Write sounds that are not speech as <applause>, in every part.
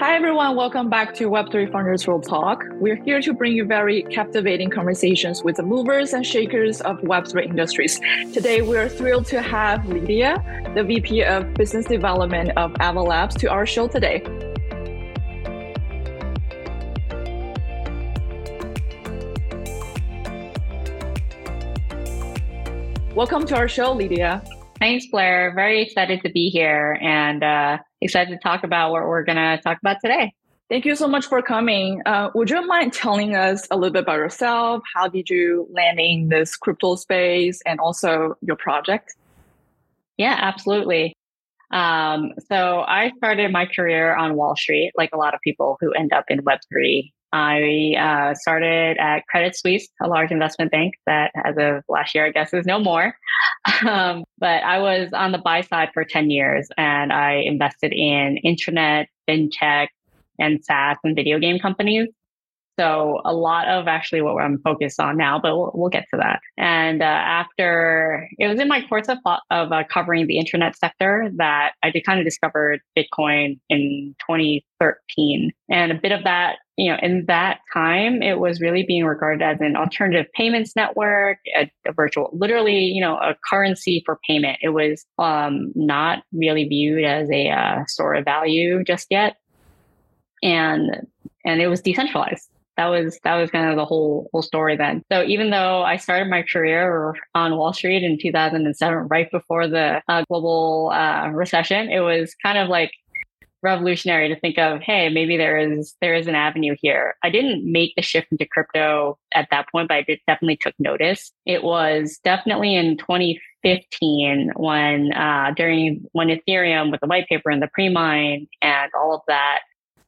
Hi, everyone. Welcome back to Web3 Founders Real Talk. We're here to bring you very captivating conversations with the movers and shakers of Web3 industries. Today, we're thrilled to have Lydia, the VP of Business Development of Ava Labs, to our show today. Welcome to our show, Lydia. Thanks, Blair. Very excited to be here and uh, excited to talk about what we're going to talk about today. Thank you so much for coming. Uh, would you mind telling us a little bit about yourself? How did you land in this crypto space and also your project? Yeah, absolutely. Um, so I started my career on Wall Street, like a lot of people who end up in Web3 I uh, started at Credit Suisse, a large investment bank that, as of last year, I guess is no more. <laughs> Um, but I was on the buy side for 10 years and I invested in internet, fintech, and SaaS and video game companies. So a lot of actually what I'm focused on now, but we'll, we'll get to that. And uh, after it was in my course of, of uh, covering the internet sector that I did kind of discovered Bitcoin in 2013. And a bit of that, you know, in that time, it was really being regarded as an alternative payments network, a, a virtual, literally, you know, a currency for payment. It was um, not really viewed as a uh, store of value just yet. And and it was decentralized that was that was kind of the whole whole story then. So even though I started my career on Wall Street in 2007, right before the uh, global uh, recession, it was kind of like revolutionary to think of hey maybe there is there is an avenue here i didn't make the shift into crypto at that point but i did definitely took notice it was definitely in 2015 when uh, during when ethereum with the white paper and the pre-mine and all of that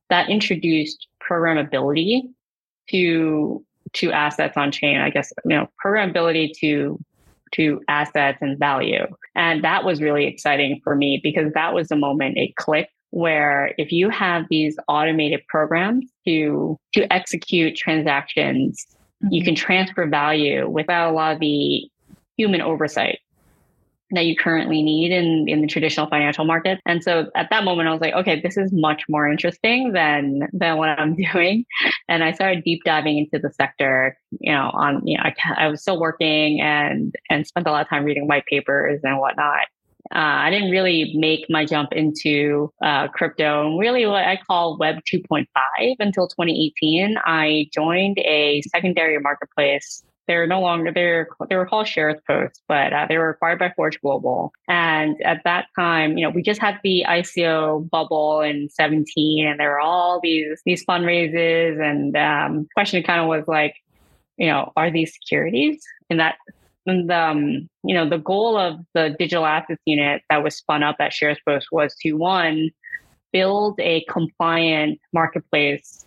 that introduced programmability to to assets on chain. I guess you know programmability to to assets and value, and that was really exciting for me because that was the moment it clicked. Where if you have these automated programs to to execute transactions, mm-hmm. you can transfer value without a lot of the human oversight that you currently need in, in the traditional financial market. And so at that moment, I was like, okay, this is much more interesting than than what I'm <laughs> doing. And I started deep diving into the sector. You know, on you know, I, I was still working and and spent a lot of time reading white papers and whatnot. Uh, I didn't really make my jump into uh, crypto and really what I call Web 2.5 until 2018. I joined a secondary marketplace they're no longer they're they were called SharesPost, but uh, they were acquired by Forge Global. And at that time, you know, we just had the ICO bubble in 17, and there were all these these fundraisers. And um, question kind of was like, you know, are these securities? And that and um, you know, the goal of the digital assets unit that was spun up at SharesPost was to one build a compliant marketplace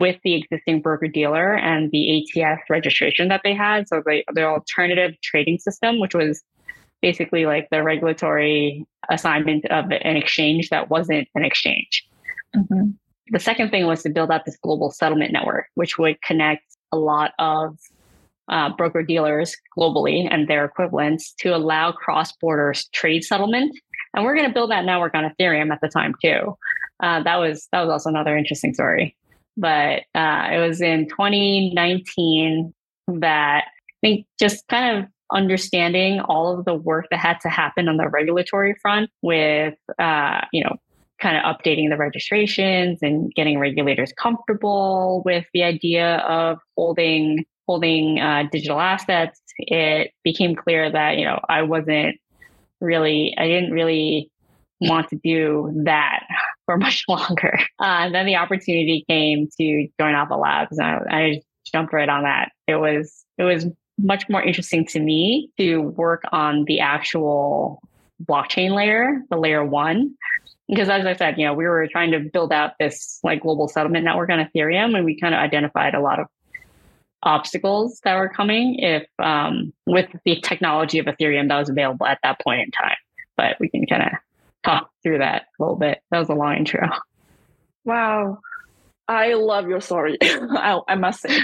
with the existing broker dealer and the ATS registration that they had. So the, the alternative trading system, which was basically like the regulatory assignment of an exchange that wasn't an exchange. Mm-hmm. The second thing was to build out this global settlement network, which would connect a lot of uh, broker dealers globally and their equivalents to allow cross border trade settlement. And we're going to build that network on Ethereum at the time too. Uh, that was that was also another interesting story but uh, it was in 2019 that I think just kind of understanding all of the work that had to happen on the regulatory front with, uh, you know, kind of updating the registrations and getting regulators comfortable with the idea of holding holding uh, digital assets. It became clear that you know I wasn't really I didn't really want to do that <laughs> for much <laughs> longer. Uh, and then the opportunity came to join Ava Labs, and I, I jumped right on that. It was it was much more interesting to me to work on the actual blockchain layer, the layer one. Because as I said, you know, we were trying to build out this like global settlement network on Ethereum, and we kind of identified a lot of obstacles that were coming if um, with the technology of Ethereum that was available at that point in time. But we can kind of talk through that a little bit. That was a long intro. Wow. I love your story. <laughs> I, I, must say,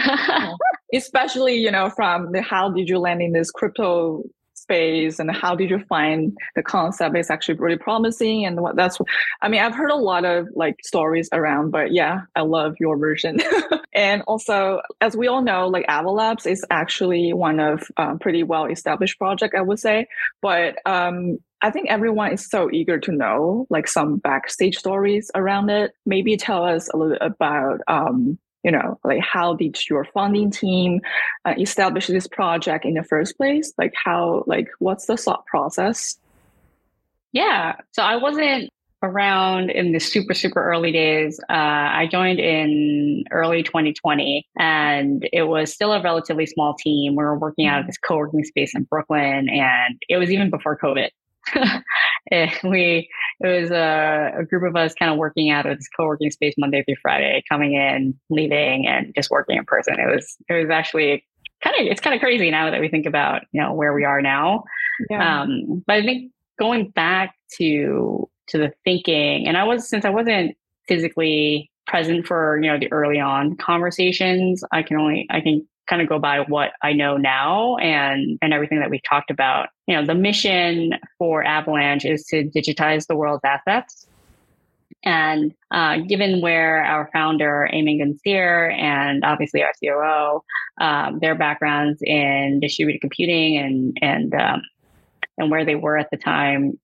<laughs> especially you know from the how did you land in this crypto space and how did you find the concept is actually really promising and what that's i mean i've heard a lot of like stories around but yeah i love your version <laughs> and also as we all know like Ava Labs is actually one of um, pretty well established project i would say but um, I think everyone is so eager to know like some backstage stories around it. Maybe tell us a little about um, you know, like how did your funding team uh, establish this project in the first place? Like how, like what's the thought process? Yeah. So I wasn't around in the super, super early days. Uh, I joined in early 2020 and it was still a relatively small team. We were working out of this co working space in Brooklyn and it was even before COVID. <laughs> we it was a, a, group of us kind of working out of this co-working space Monday through Friday, coming in, leaving, and just working in person. It was it was actually kind of it's kind of crazy now that we think about you know where we are now. Yeah. Um, but I think going back to to the thinking, and I was since I wasn't physically present for you know the early on conversations, I can only I can kind of go by what I know now and and everything that we've talked about. You know, the mission for Avalanche is to digitize the world's assets. And uh, given where our founder, Emin Gün Sirer, and obviously our COO, um, their backgrounds in distributed computing and and um, and where they were at the time,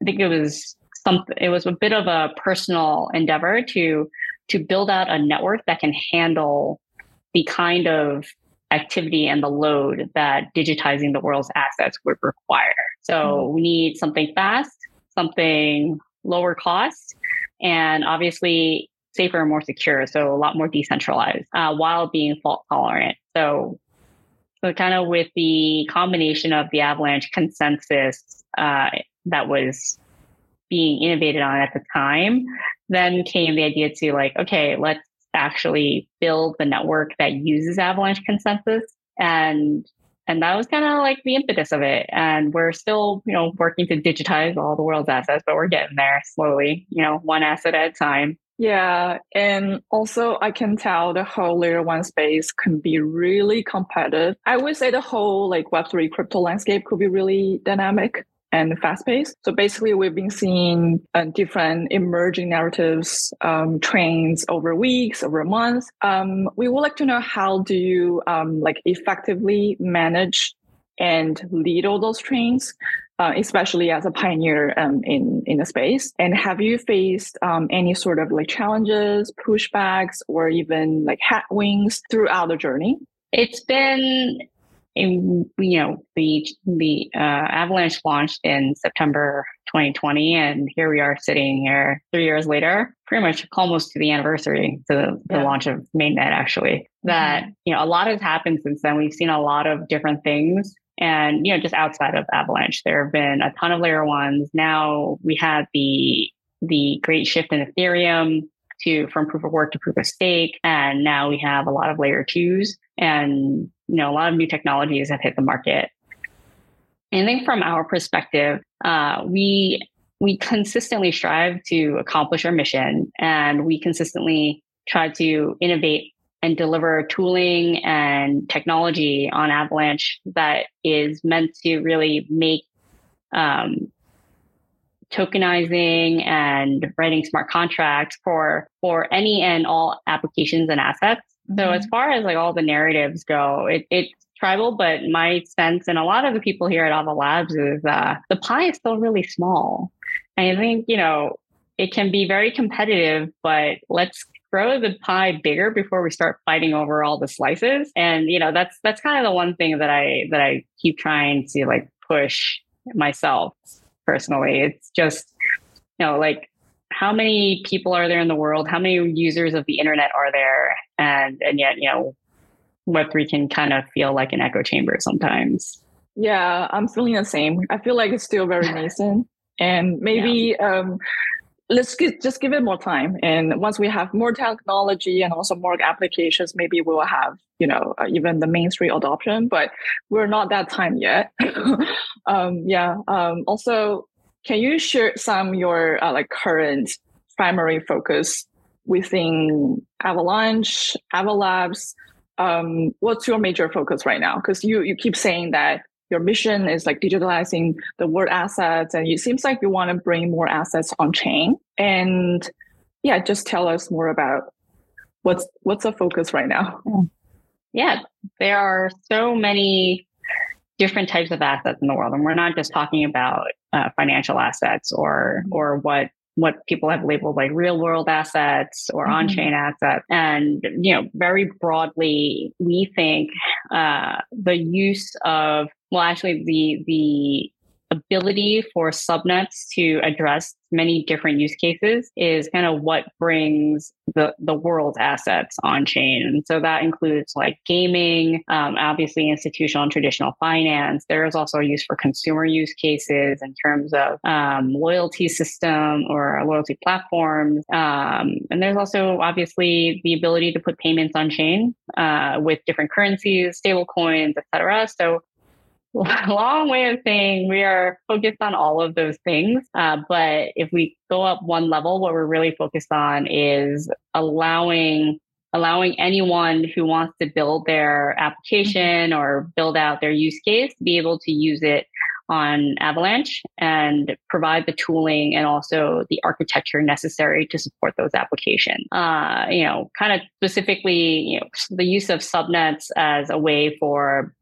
I think it was something. It was a bit of a personal endeavor to to build out a network that can handle the kind of activity and the load that digitizing the world's assets would require. So mm-hmm. we need something fast, something lower cost, and obviously safer and more secure. So a lot more decentralized uh, while being fault tolerant. So, so kind of with the combination of the Avalanche consensus uh, that was being innovated on at the time, then came the idea to like, okay, let's actually build the network that uses Avalanche consensus. And and that was kind of like the impetus of it. And we're still, you know, working to digitize all the world's assets, but we're getting there slowly, you know, one asset at a time. Yeah. And also I can tell the whole layer one space can be really competitive. I would say the whole like Web3 crypto landscape could be really dynamic and fast paced. So basically, we've been seeing uh, different emerging narratives, um, trains over weeks, over months. Um, we would like to know how do you um, like effectively manage and lead all those trains, uh, especially as a pioneer um, in in the space. And have you faced um, any sort of like challenges, pushbacks, or even like headwinds throughout the journey? It's been you know the the uh, avalanche launched in september 2020 and here we are sitting here three years later pretty much almost to the anniversary to the yeah. launch of mainnet actually. That mm-hmm. you know a lot has happened since then. We've seen a lot of different things. And you know just outside of avalanche there have been a ton of layer ones. Now we have the the great shift in ethereum to from proof of work to proof of stake. And now we have a lot of layer twos. And you know, a lot of new technologies have hit the market. And I think from our perspective, uh, we we consistently strive to accomplish our mission, and we consistently try to innovate and deliver tooling and technology on Avalanche that is meant to really make um, tokenizing and writing smart contracts for for any and all applications and assets so as mm-hmm. far as like all the narratives go, it, it's tribal, but my sense and a lot of the people here at Ava Labs is uh, the pie is still really small. And I think, you know, it can be very competitive, but let's grow the pie bigger before we start fighting over all the slices. And, you know, that's that's kind of the one thing that I that I keep trying to like push myself personally. It's just, you know, like how many people are there in the world? How many users of the internet are there? And and yet, you know, Web3 can kind of feel like an echo chamber sometimes. Yeah, I'm feeling the same. I feel like it's still very <laughs> nascent. And maybe yeah. um, let's get, just give it more time. And once we have more technology and also more applications, maybe we will have, you know, uh, even the mainstream adoption, but we're not that time yet. <laughs> um, yeah. Um, also, can you share some your uh, like current primary focus within Avalanche, Ava Labs? Um, what's your major focus right now? Because you you keep saying that your mission is like digitalizing the world assets, and it seems like you want to bring more assets on chain. And yeah, just tell us more about what's what's the focus right now. Yeah, there are so many different types of assets in the world, and we're not just talking about uh, financial assets or or what what people have labeled like real world assets or mm-hmm. on-chain assets and you know very broadly we think uh, the use of well actually the the ability for subnets to address many different use cases is kind of what brings the, the world's assets on chain. And so that includes like gaming, um, obviously institutional and traditional finance. There is also a use for consumer use cases in terms of um, loyalty system or loyalty platforms. Um, and there's also obviously the ability to put payments on chain uh, with different currencies, stable coins, et cetera. So <laughs> long way of saying we are focused on all of those things. Uh, but if we go up one level, what we're really focused on is allowing allowing anyone who wants to build their application or build out their use case to be able to use it on Avalanche and provide the tooling and also the architecture necessary to support those applications. Uh, you know, kind of specifically, you know, the use of subnets as a way for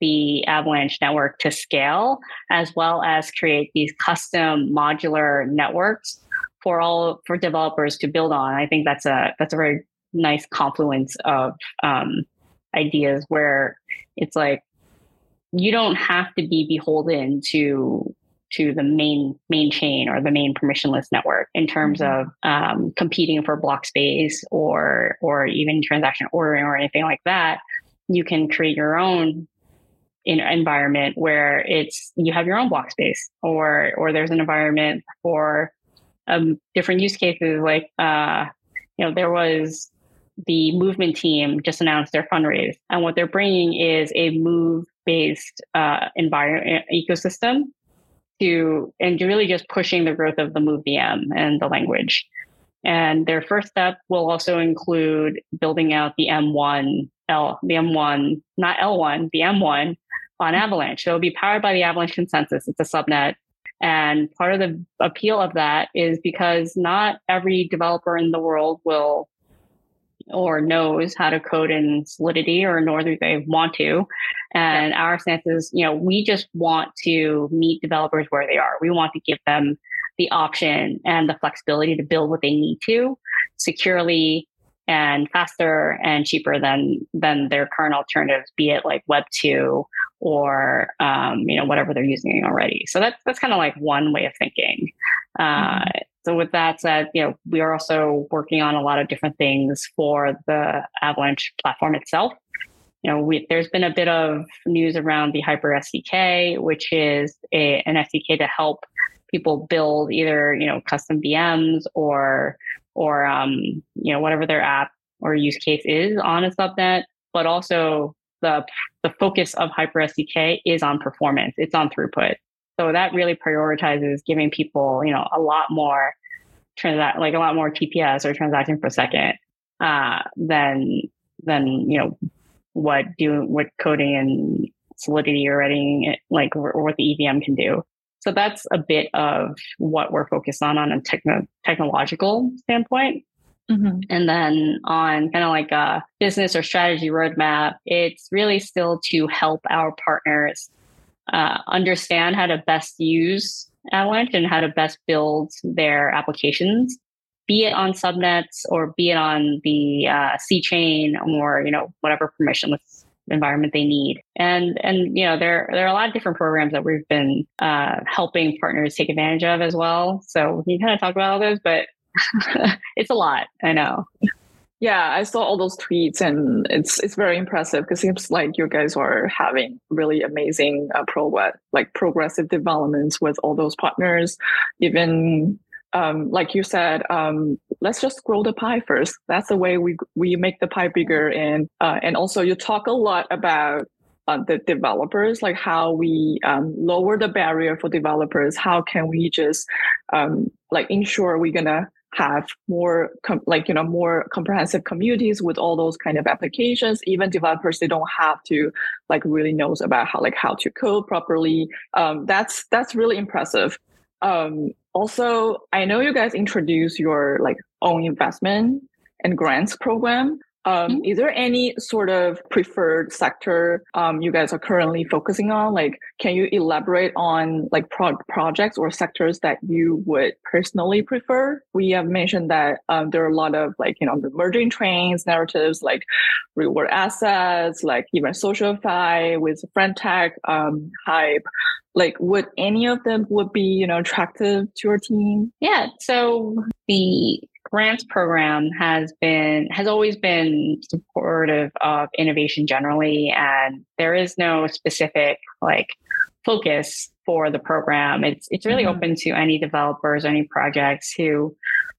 the Avalanche network to scale, as well as create these custom modular networks for all for developers to build on. I think that's a that's a very nice confluence of um, ideas where it's like you don't have to be beholden to to the main main chain or the main permissionless network in terms mm-hmm. of um, competing for block space or or even transaction ordering or anything like that. You can create your own in environment where it's you have your own block space or or there's an environment for um, different use cases like uh, you know there was the movement team just announced their fundraise and what they're bringing is a move based uh, environment ecosystem to and really just pushing the growth of the move VM and the language. And their first step will also include building out the M1 L, the M1, not L1, the M1 on Avalanche. It'll be powered by the Avalanche consensus. It's a subnet. And part of the appeal of that is because not every developer in the world will or knows how to code in Solidity or nor do they want to. And yeah. our stance is, you know, we just want to meet developers where they are. We want to give them the option and the flexibility to build what they need to securely and faster and cheaper than than their current alternatives, be it like Web two or um, you know whatever they're using already. So that's that's kind of like one way of thinking. Uh, mm-hmm. So with that said, you know we are also working on a lot of different things for the Avalanche platform itself. You know, we, there's been a bit of news around the Hyper SDK, which is a, an SDK to help people build either you know custom VMs or or um, you know whatever their app or use case is on a subnet, but also the the focus of Hyper SDK is on performance. It's on throughput. So that really prioritizes giving people you know a lot more transact like a lot more TPS or transaction per second uh, than than you know what doing what coding and Solidity or writing like or, or what the EVM can do. So that's a bit of what we're focused on on a techno- technological standpoint. Mm-hmm. And then on kind of like a business or strategy roadmap, it's really still to help our partners uh, understand how to best use Avalanche and how to best build their applications, be it on subnets or be it on the uh, C chain or you know whatever permissionless environment they need. And and you know there there are a lot of different programs that we've been uh, helping partners take advantage of as well. So we can kind of talk about all those, but <laughs> it's a lot. I know. Yeah, I saw all those tweets, and it's it's very impressive because it seems like you guys are having really amazing uh, like progressive developments with all those partners. Even um, like you said, um, let's just grow the pie first. That's the way we we make the pie bigger. And uh, and also you talk a lot about uh, the developers, like how we um, lower the barrier for developers. How can we just um, like ensure we're gonna have more com- like you know more comprehensive communities with all those kind of applications. Even developers they don't have to like really knows about how like how to code properly. Um, that's that's really impressive. Um, also i know you guys introduce your like own investment and grants program um, mm-hmm. Is there any sort of preferred sector um, you guys are currently focusing on? Like, can you elaborate on like pro- projects or sectors that you would personally prefer? We have mentioned that um, there are a lot of like you know the merging trains narratives, like reward assets, like even SocialFi with friend.tech um, hype. Like, would any of them would be you know attractive to your team? Yeah. So the grants program has been has always been supportive of innovation generally and there is no specific like focus for the program it's it's really mm-hmm. open to any developers any projects who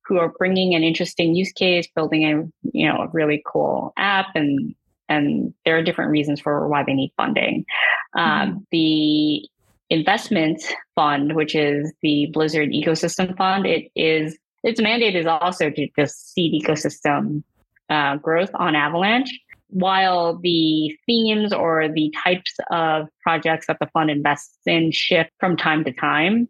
who are bringing an interesting use case building a you know a really cool app and and there are different reasons for why they need funding um, mm-hmm. um, the investment fund which is the blizzard ecosystem fund it is its mandate is also to just seed ecosystem uh, growth on Avalanche, while the themes or the types of projects that the fund invests in shift from time to time.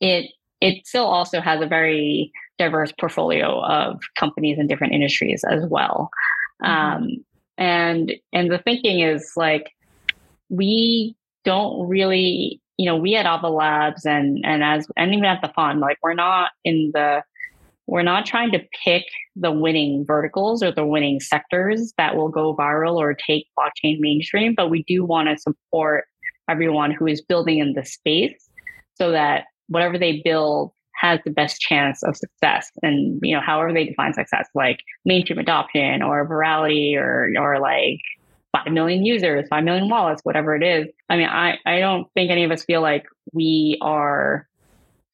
It it still also has a very diverse portfolio of companies in different industries as well. Mm-hmm. Um, and and the thinking is like we don't really you know, we at Ava Labs and and as and even at the fund, like we're not in the we're not trying to pick the winning verticals or the winning sectors that will go viral or take blockchain mainstream, but we do want to support everyone who is building in the space so that whatever they build has the best chance of success and you know however they define success like mainstream adoption or virality or or like 5 million users, 5 million wallets, whatever it is. I mean, I, I don't think any of us feel like we are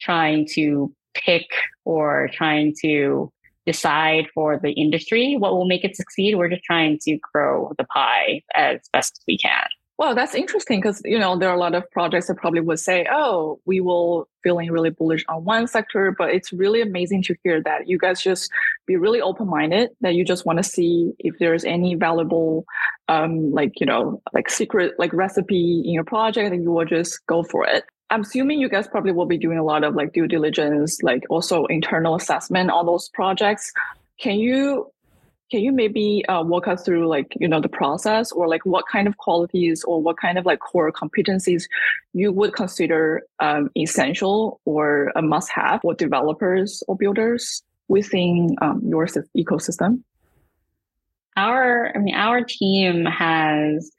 trying to pick or trying to decide for the industry what will make it succeed. We're just trying to grow the pie as best we can. Well, that's interesting because you know there are a lot of projects that probably would say, "Oh, we will feeling really bullish on one sector," but it's really amazing to hear that you guys just be really open minded. That you just want to see if there's any valuable, um, like you know, like secret like recipe in your project, and you will just go for it. I'm assuming you guys probably will be doing a lot of like due diligence, like also internal assessment on those projects. Can you can you maybe uh, walk us through like you know the process or like what kind of qualities or what kind of like core competencies you would consider um, essential or a must have for developers or builders within um, your ecosystem? Our, I mean, our team has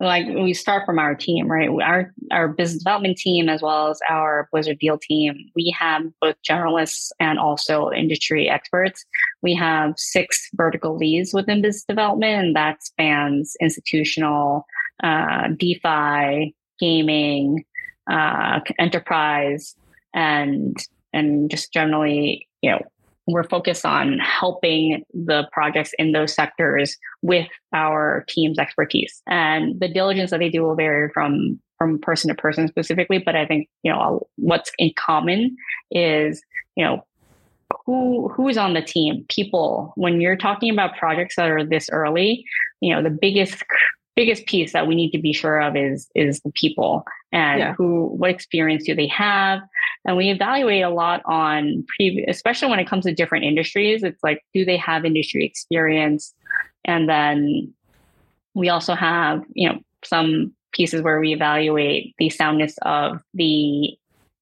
like we start from our team, right? Our our business development team as well as our Blizzard deal team, we have both generalists and also industry experts. We have six vertical leads within business development, and that spans institutional, uh, DeFi, gaming, uh, enterprise, and and just generally, you know, we're focused on helping the projects in those sectors with our team's expertise. And the diligence that they do will vary from from person to person specifically but i think you know what's in common is you know who who's on the team? People. When you're talking about projects that are this early you know the biggest biggest piece that we need to be sure of is is the people and yeah. who what experience do they have and we evaluate a lot on previous especially when it comes to different industries it's like do they have industry experience and then we also have you know some pieces where we evaluate the soundness of the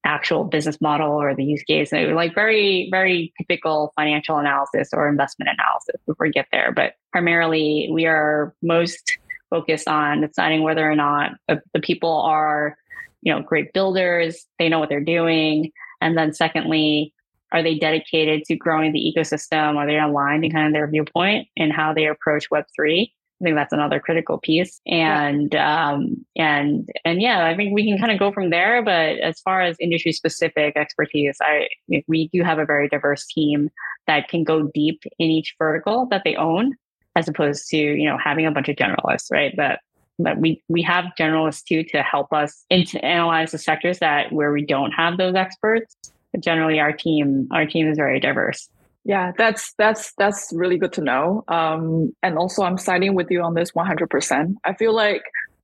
actual business model or the use case and like very very typical financial analysis or investment analysis before we get there but primarily we are most focused on deciding whether or not the people are, you know, great builders, they know what they're doing. And then secondly, are they dedicated to growing the ecosystem? Are they aligned in kind of their viewpoint and how they approach Web3? I think that's another critical piece. And yeah. um, and and yeah, I think we can kind of go from there. But as far as industry specific expertise, I we do have a very diverse team that can go deep in each vertical that they own as opposed to you know having a bunch of generalists right but but we we have generalists too to help us into analyze the sectors that where we don't have those experts generally our team our team is very diverse. Yeah, that's that's that's really good to know. Um, and also, I'm siding with you on this 100%. I feel like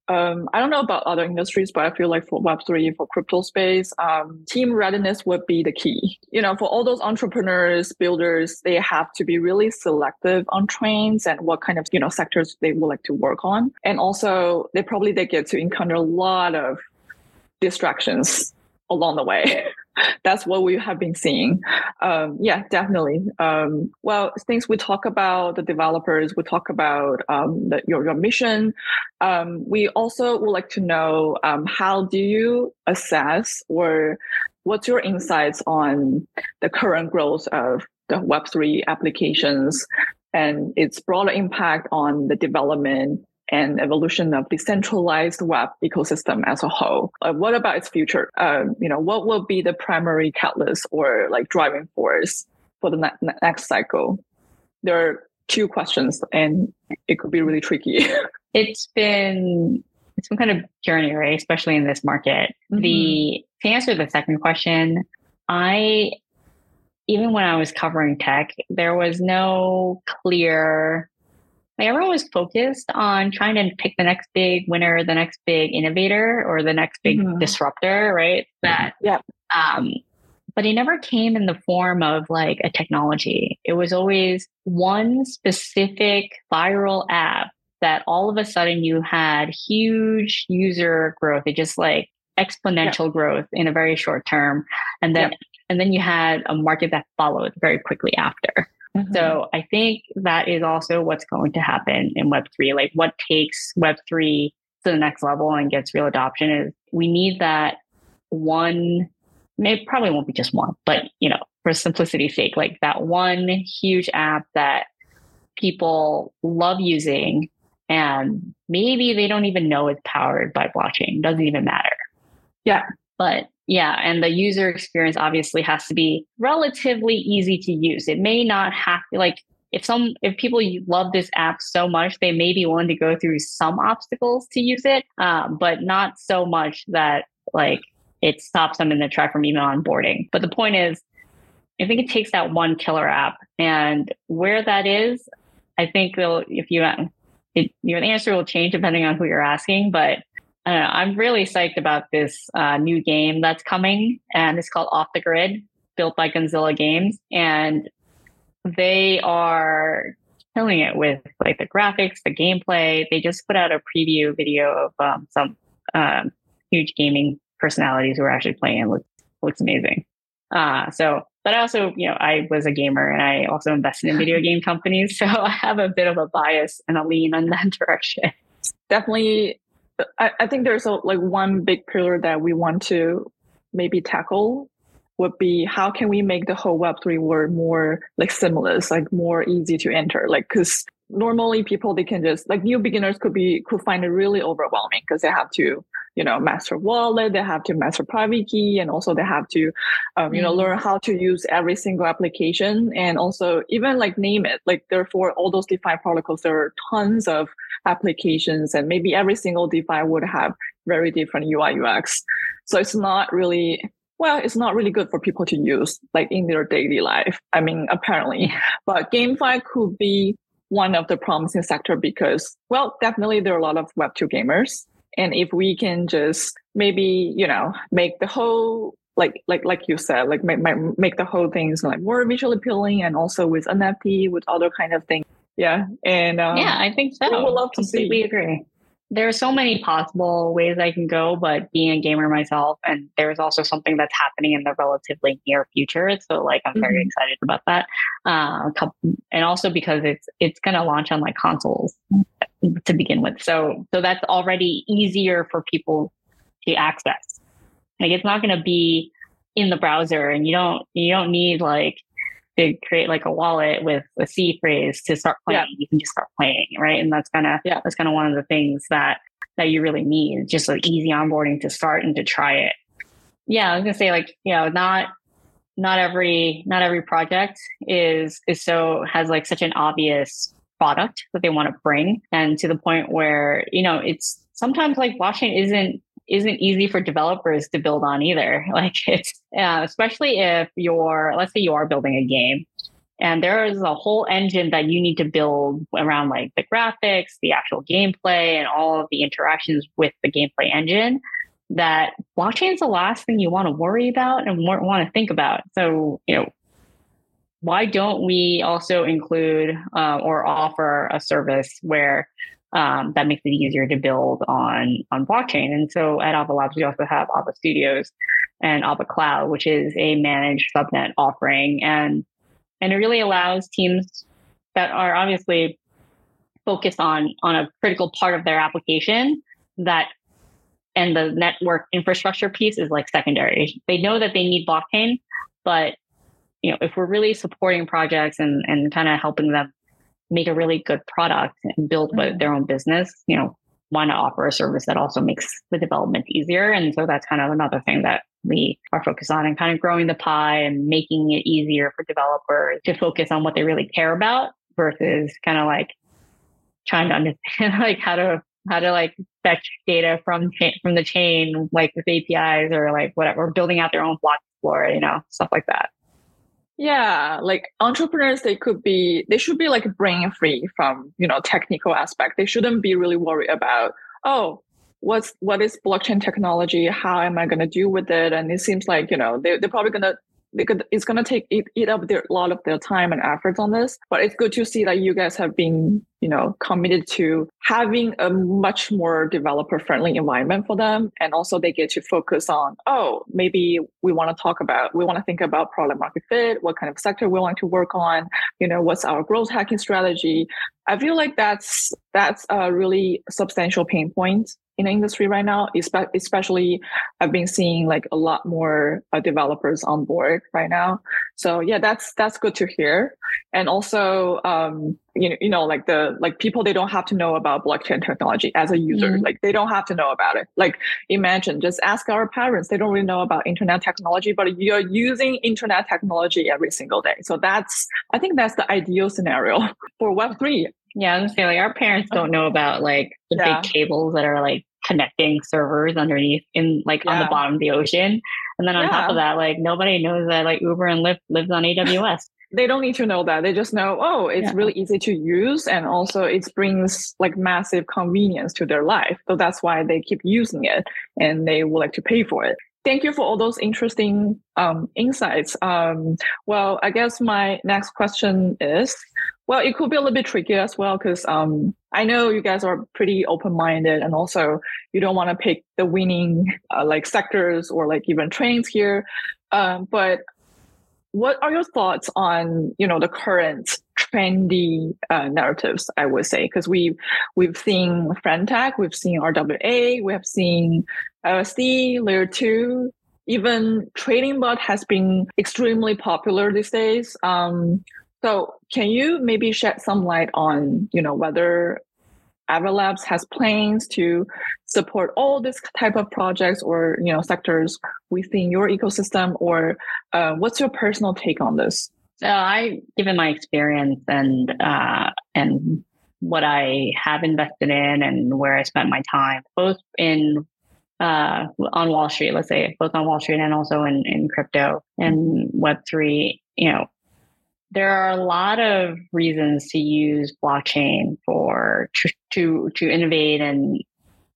um, I don't know about other industries, but I feel like for Web3, for crypto space, um, team readiness would be the key. You know, for all those entrepreneurs, builders, they have to be really selective on trains and what kind of, you know, sectors they would like to work on. And also they probably they get to encounter a lot of distractions along the way. <laughs> That's what we have been seeing. Um, yeah, definitely. Um, well, things we talk about the developers, we talk about um, the, your your mission. Um, we also would like to know um, how do you assess or what's your insights on the current growth of the Web three applications and its broader impact on the development and evolution of the decentralized web ecosystem as a whole. Uh, what about its future? Uh, you know, what will be the primary catalyst or like driving force for the ne- next cycle? There are two questions, and it could be really tricky. <laughs> it's been it's been kind of journey, right? Especially in this market. Mm-hmm. The to answer the second question, I even when I was covering tech, there was no clear like everyone was focused on trying to pick the next big winner, the next big innovator, or the next big mm-hmm. disruptor, right? That yeah. Um, but it never came in the form of like a technology. It was always one specific viral app that all of a sudden you had huge user growth. It just like exponential yeah. growth in a very short term. And then yeah. and then you had a market that followed very quickly after. Mm-hmm. So I think that is also what's going to happen in Web3. Like what takes Web3 to the next level and gets real adoption is we need that one, maybe probably won't be just one, but you know, for simplicity's sake, like that one huge app that people love using and maybe they don't even know it's powered by blockchain. Doesn't even matter. Yeah. But yeah, and the user experience obviously has to be relatively easy to use. It may not have to, like if some if people love this app so much, they may be willing to go through some obstacles to use it, um, but not so much that like it stops them in the track from even onboarding. But the point is, I think it takes that one killer app, and where that is, I think they'll if you it, your answer will change depending on who you're asking, but I'm really psyched about this uh, new game that's coming, and it's called Off the Grid, built by Gunzilla Games, and they are killing it with like the graphics, the gameplay. They just put out a preview video of um, some um, huge gaming personalities who are actually playing. It looks looks amazing. Uh, so, but I also, you know, I was a gamer and I also invested in video <laughs> game companies, so I have a bit of a bias and a lean in that <laughs> direction. Definitely I, I think there's a, like one big pillar that we want to maybe tackle would be how can we make the whole Web3 world more like seamless, like more easy to enter? Like, cause normally people, they can just like new beginners could be, could find it really overwhelming because they have to, you know, master wallet, they have to master private key, and also they have to, um, you know, learn mm-hmm. how to use every single application and also even like name it. Like therefore all those DeFi protocols, there are tons of applications and maybe every single DeFi would have very different UI UX. So it's not really well, it's not really good for people to use like in their daily life. I mean, apparently, but GameFi could be one of the promising sector because, well, definitely there are a lot of Web2 gamers. And if we can just maybe, you know, make the whole like like like you said, like make make the whole things like more visually appealing and also with NFT, with other kind of things yeah. And um, yeah i think so. we would love to completely see. agree there are so many possible ways i can go but being a gamer myself and there's also something that's happening in the relatively near future so like i'm very mm-hmm. excited about that uh, and also because it's it's going to launch on like consoles to begin with so so that's already easier for people to access like it's not going to be in the browser and you don't you don't need like to create like a wallet with a seed phrase to start playing. Yeah. You can just start playing, right? And that's kind of yeah. that's kind of one of the things that that you really need, just like easy onboarding to start and to try it. Yeah, I was gonna say like you know not not every not every project is is so has like such an obvious product that they want to bring and to the point where you know it's sometimes like blockchain isn't isn't easy for developers to build on either. <laughs> Like it's uh, especially if you're, let's say you are building a game and there is a whole engine that you need to build around like the graphics, the actual gameplay, and all of the interactions with the gameplay engine. That blockchain is the last thing you want to worry about and want to think about. So, you know, why don't we also include uh, or offer a service where um, that makes it easier to build on on blockchain? And so at Ava Labs, we also have Ava Studios and Ava Cloud, which is a managed subnet offering, and and it really allows teams that are obviously focused on on a critical part of their application that and the network infrastructure piece is like secondary. They know that they need blockchain, but you know, if we're really supporting projects and, and kind of helping them make a really good product and build mm-hmm. their own business, you know, want to offer a service that also makes the development easier? And so that's kind of another thing that we are focused on and kind of growing the pie and making it easier for developers to focus on what they really care about versus kind of like trying to understand <laughs> like how to how to like fetch data from from the chain like with APIs or like whatever, building out their own block explorer, you know, stuff like that. Yeah, like entrepreneurs, they could be, they should be like brain free from, you know, technical aspect. They shouldn't be really worried about, oh, what's, what is blockchain technology? How am I going to deal with it? And it seems like, you know, they, they're probably going to because it's going to take eat, eat up their, a lot of their time and efforts on this. But it's good to see that you guys have been you know committed to having a much more developer friendly environment for them. And also they get to focus on oh maybe we want to talk about we want to think about product market fit what kind of sector we want to work on you know what's our growth hacking strategy. I feel like that's that's a really substantial pain point in the industry right now, especially I've been seeing like a lot more uh, developers on board right now. So yeah, that's that's good to hear. And also, um, you know, you know, like the like people they don't have to know about blockchain technology as a user. Mm-hmm. Like they don't have to know about it. Like imagine just ask our parents; they don't really know about internet technology, but you're using internet technology every single day. So that's I think that's the ideal scenario <laughs> for Web three. Yeah, I was say like our parents don't know about like the yeah. big cables that are like connecting servers underneath in like yeah. on the bottom of the ocean. And then on yeah. top of that, like nobody knows that like Uber and Lyft lives on AWS. <laughs> they don't need to know that. They just know, oh, it's yeah. really easy to use. And also it brings like massive convenience to their life. So that's why they keep using it and they would like to pay for it thank you for all those interesting um, insights. Um, well, I guess my next question is, well, it could be a little bit tricky as well because um, I know you guys are pretty open-minded, and also you don't want to pick the winning uh, like sectors or like even trains here. Um, but what are your thoughts on you know the current trendy uh, narratives? I would say because we we've seen Friend.tech, we've seen RWA, we have seen LSD, Layer Two, even trading bot has been extremely popular these days. Um, so can you maybe shed some light on, you know, whether Ava Labs has plans to support all this type of projects or, you know, sectors within your ecosystem or uh, what's your personal take on this? So I, given my experience and, uh, and what I have invested in and where I spent my time, both in uh, on Wall Street, let's say both on Wall Street and also in, in crypto and Web3, you know, there are a lot of reasons to use blockchain for to to innovate and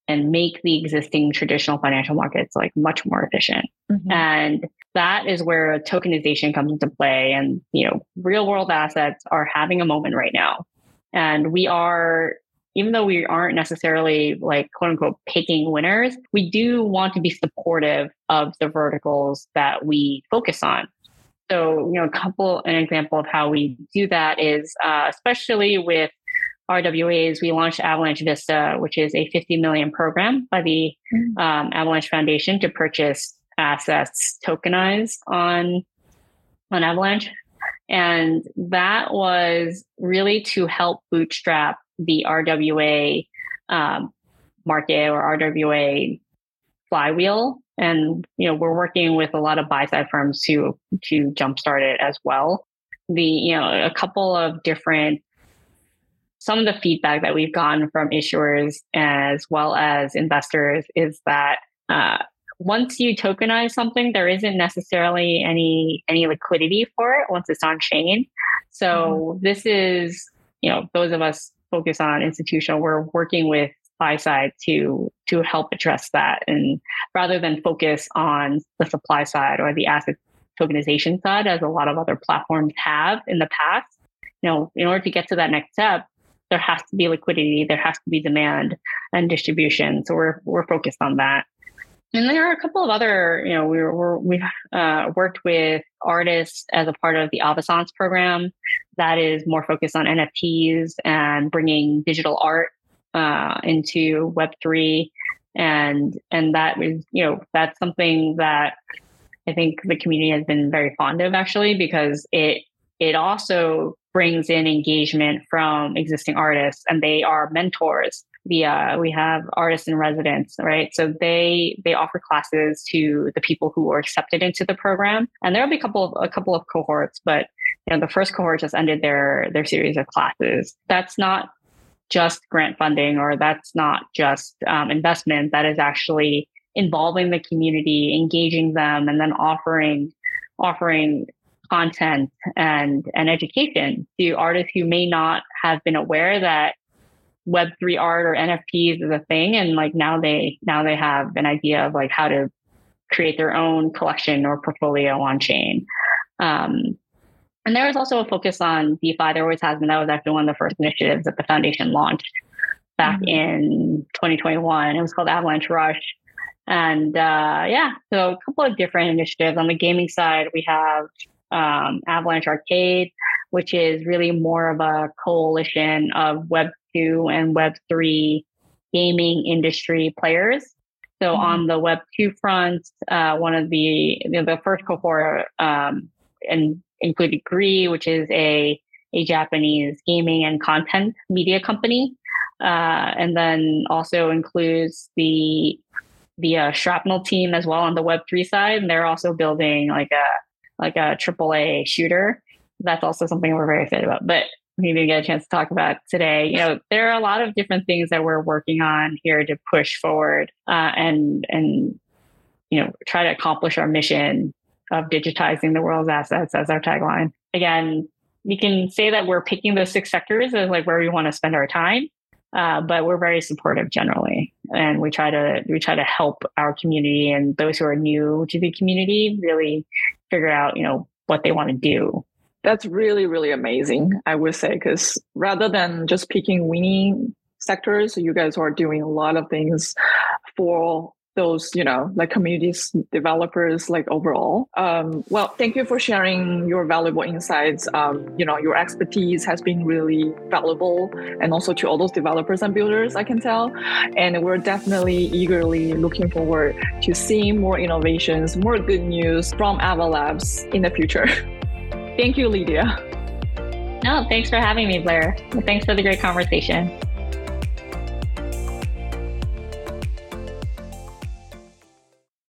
and make the existing traditional financial markets like much more efficient. Mm-hmm. And that is where tokenization comes into play. And you know, real world assets are having a moment right now. And we are, even though we aren't necessarily like quote unquote picking winners, we do want to be supportive of the verticals that we focus on. So, you know, a couple, an example of how we do that is, uh, especially with RWAs, we launched Avalanche Vista, which is a 50 million program by the mm-hmm. um, Avalanche Foundation to purchase assets tokenized on on Avalanche, and that was really to help bootstrap the RWA um, market or RWA flywheel. And you know we're working with a lot of buy side firms to to jumpstart it as well. The you know a couple of different some of the feedback that we've gotten from issuers as well as investors is that uh, once you tokenize something, there isn't necessarily any any liquidity for it once it's on chain. So mm-hmm. this is, you know, those of us focus on institutional, we're working with buy side to to help address that and rather than focus on the supply side or the asset tokenization side as a lot of other platforms have in the past you know in order to get to that next step there has to be liquidity there has to be demand and distribution so we're we're focused on that and there are a couple of other, you know, we were, we've uh, worked with artists as a part of the Avasance program that is more focused on NFTs and bringing digital art uh, into Web3. And, and that is, you know, that's something that I think the community has been very fond of actually, because it, it also brings in engagement from existing artists and they are mentors the uh, we have artists in residence, right? So they they offer classes to the people who are accepted into the program, and there'll be a couple of a couple of cohorts, but you know the first cohort just ended their their series of classes. That's not just grant funding or that's not just um, investment. That is actually involving the community, engaging them, and then offering offering content and and education. To artists who may not have been aware that web3 art or nfts is a thing and like now they now they have an idea of like how to create their own collection or portfolio on chain. Um, and there was also a focus on defi. There always has been. That was actually one of the first initiatives that the foundation launched back mm-hmm. in 2021 it was called avalanche rush. And uh, yeah so a couple of different initiatives. On the gaming side we have um, avalanche arcade which is really more of a coalition of web 2 and Web 3 gaming industry players. So mm-hmm. on the Web 2 front, uh, one of the, you know, the first cohort um, and included Gree, which is a, a Japanese gaming and content media company. Uh, and then also includes the the uh, Shrapnel team as well on the Web three side, and they're also building like a like a AAA shooter. That's also something we're very excited about. But we didn't get a chance to talk about today. You know, there are a lot of different things that we're working on here to push forward uh, and and you know try to accomplish our mission of digitizing the world's assets as our tagline. Again, we can say that we're picking those six sectors as like where we want to spend our time, uh, but we're very supportive generally, and we try to we try to help our community and those who are new to the community really figure out you know what they want to do. That's really, really amazing, I would say, because rather than just picking winning sectors, you guys are doing a lot of things for those, you know, like communities, developers, like overall. Um, well, thank you for sharing your valuable insights. Um, you know, your expertise has been really valuable and also to all those developers and builders, I can tell. And we're definitely eagerly looking forward to seeing more innovations, more good news from Ava Labs in the future. <laughs> Thank you, Lydia. No, thanks for having me, Blair. Thanks for the great conversation.